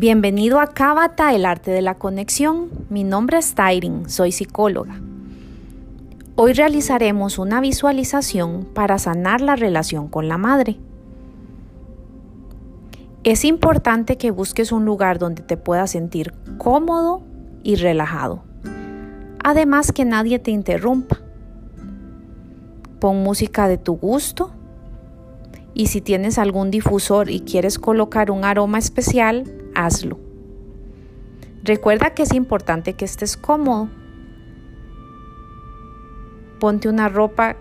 Bienvenido a Cábata, el arte de la conexión. Mi nombre es Tyrin, soy psicóloga. Hoy realizaremos una visualización para sanar la relación con la madre. Es importante que busques un lugar donde te puedas sentir cómodo y relajado. Además que nadie te interrumpa. Pon música de tu gusto y si tienes algún difusor y quieres colocar un aroma especial, hazlo. Recuerda que es importante que estés cómodo. Ponte una ropa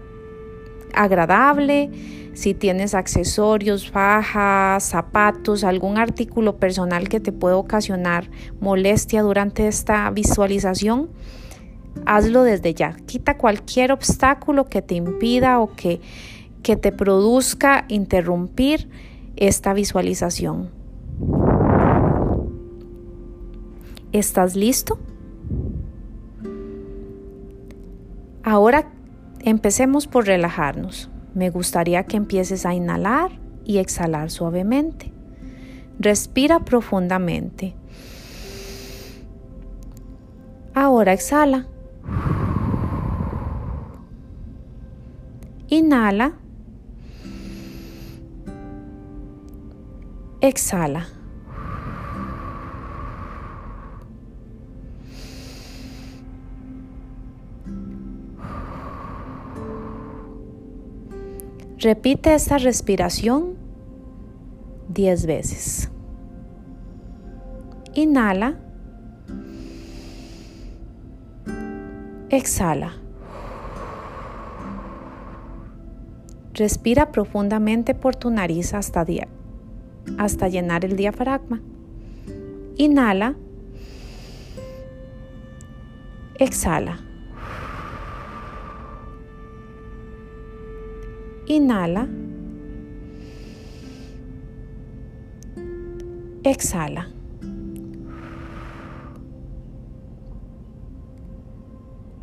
agradable, si tienes accesorios, fajas, zapatos, algún artículo personal que te pueda ocasionar molestia durante esta visualización, hazlo desde ya. Quita cualquier obstáculo que te impida o que, que te produzca interrumpir esta visualización. ¿Estás listo? Ahora empecemos por relajarnos. Me gustaría que empieces a inhalar y exhalar suavemente. Respira profundamente. Ahora exhala. Inhala. Exhala. Repite esta respiración 10 veces. Inhala. Exhala. Respira profundamente por tu nariz hasta, hasta llenar el diafragma. Inhala. Exhala. Inhala. Exhala.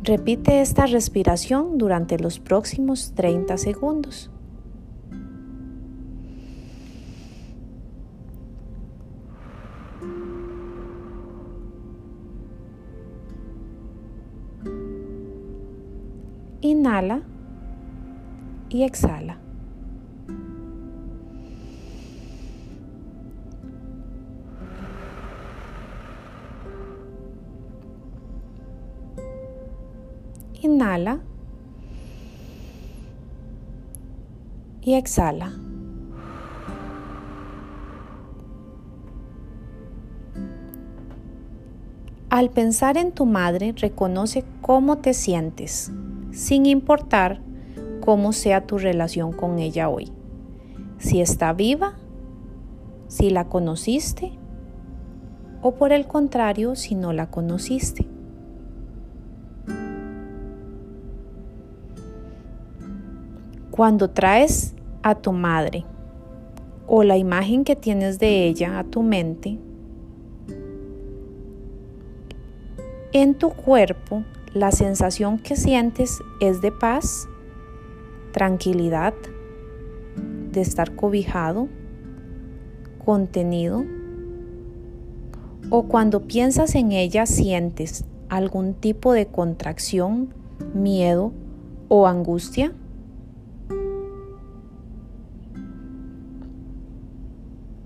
Repite esta respiración durante los próximos 30 segundos. Inhala y exhala. Inhala y exhala. Al pensar en tu madre, reconoce cómo te sientes, sin importar cómo sea tu relación con ella hoy. Si está viva, si la conociste o por el contrario, si no la conociste. Cuando traes a tu madre o la imagen que tienes de ella a tu mente, en tu cuerpo la sensación que sientes es de paz, tranquilidad, de estar cobijado, contenido, o cuando piensas en ella sientes algún tipo de contracción, miedo o angustia.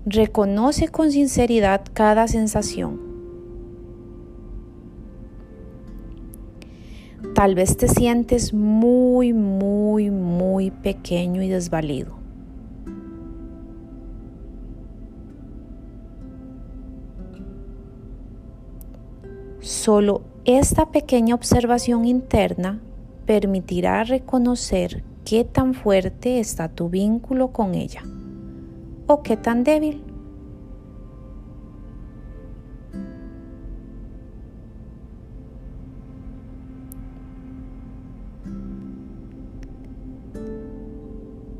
Reconoce con sinceridad cada sensación Tal vez te sientes muy, muy, pequeño y desvalido. Solo esta pequeña observación interna permitirá reconocer qué tan fuerte está tu vínculo con ella o qué tan débil.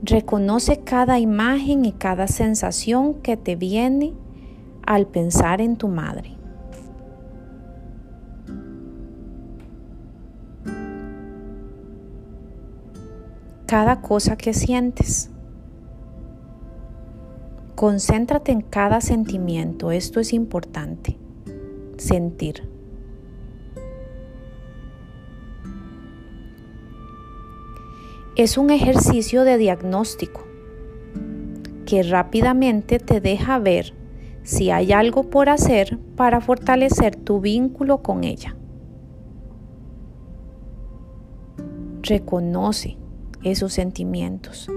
Reconoce cada imagen y cada sensación que te viene al pensar en tu madre. Cada cosa que sientes. Concéntrate en cada sentimiento, esto es importante, sentir. Es un ejercicio de diagnóstico que rápidamente te deja ver si hay algo por hacer para fortalecer tu vínculo con ella. Reconoce esos sentimientos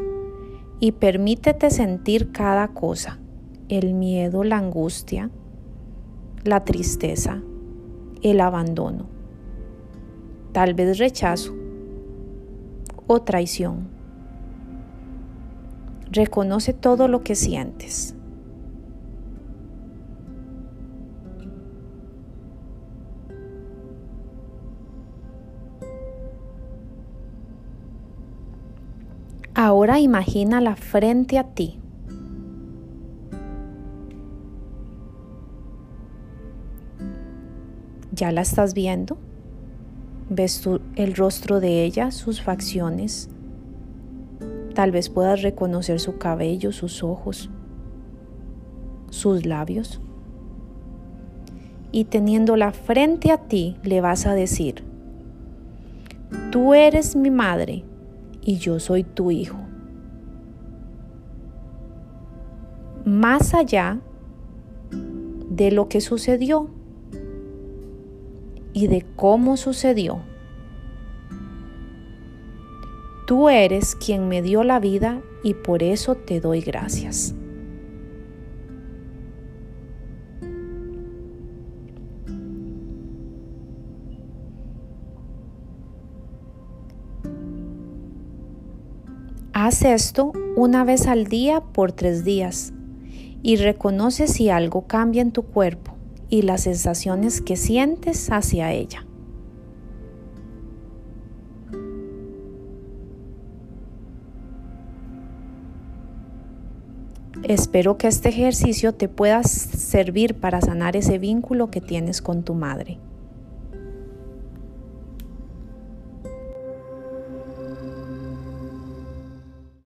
y permítete sentir cada cosa, el miedo, la angustia, la tristeza, el abandono, tal vez rechazo o traición. Reconoce todo lo que sientes. Ahora imagínala frente a ti. ¿Ya la estás viendo? ¿Ves el rostro de ella, sus facciones? Tal vez puedas reconocer su cabello, sus ojos, sus labios. Y teniéndola frente a ti, le vas a decir, tú eres mi madre y yo soy tu hijo. Más allá de lo que sucedió y de cómo sucedió. Tú eres quien me dio la vida y por eso te doy gracias. Haz esto una vez al día por tres días y reconoce si algo cambia en tu cuerpo y las sensaciones que sientes hacia ella. Espero que este ejercicio te pueda servir para sanar ese vínculo que tienes con tu madre.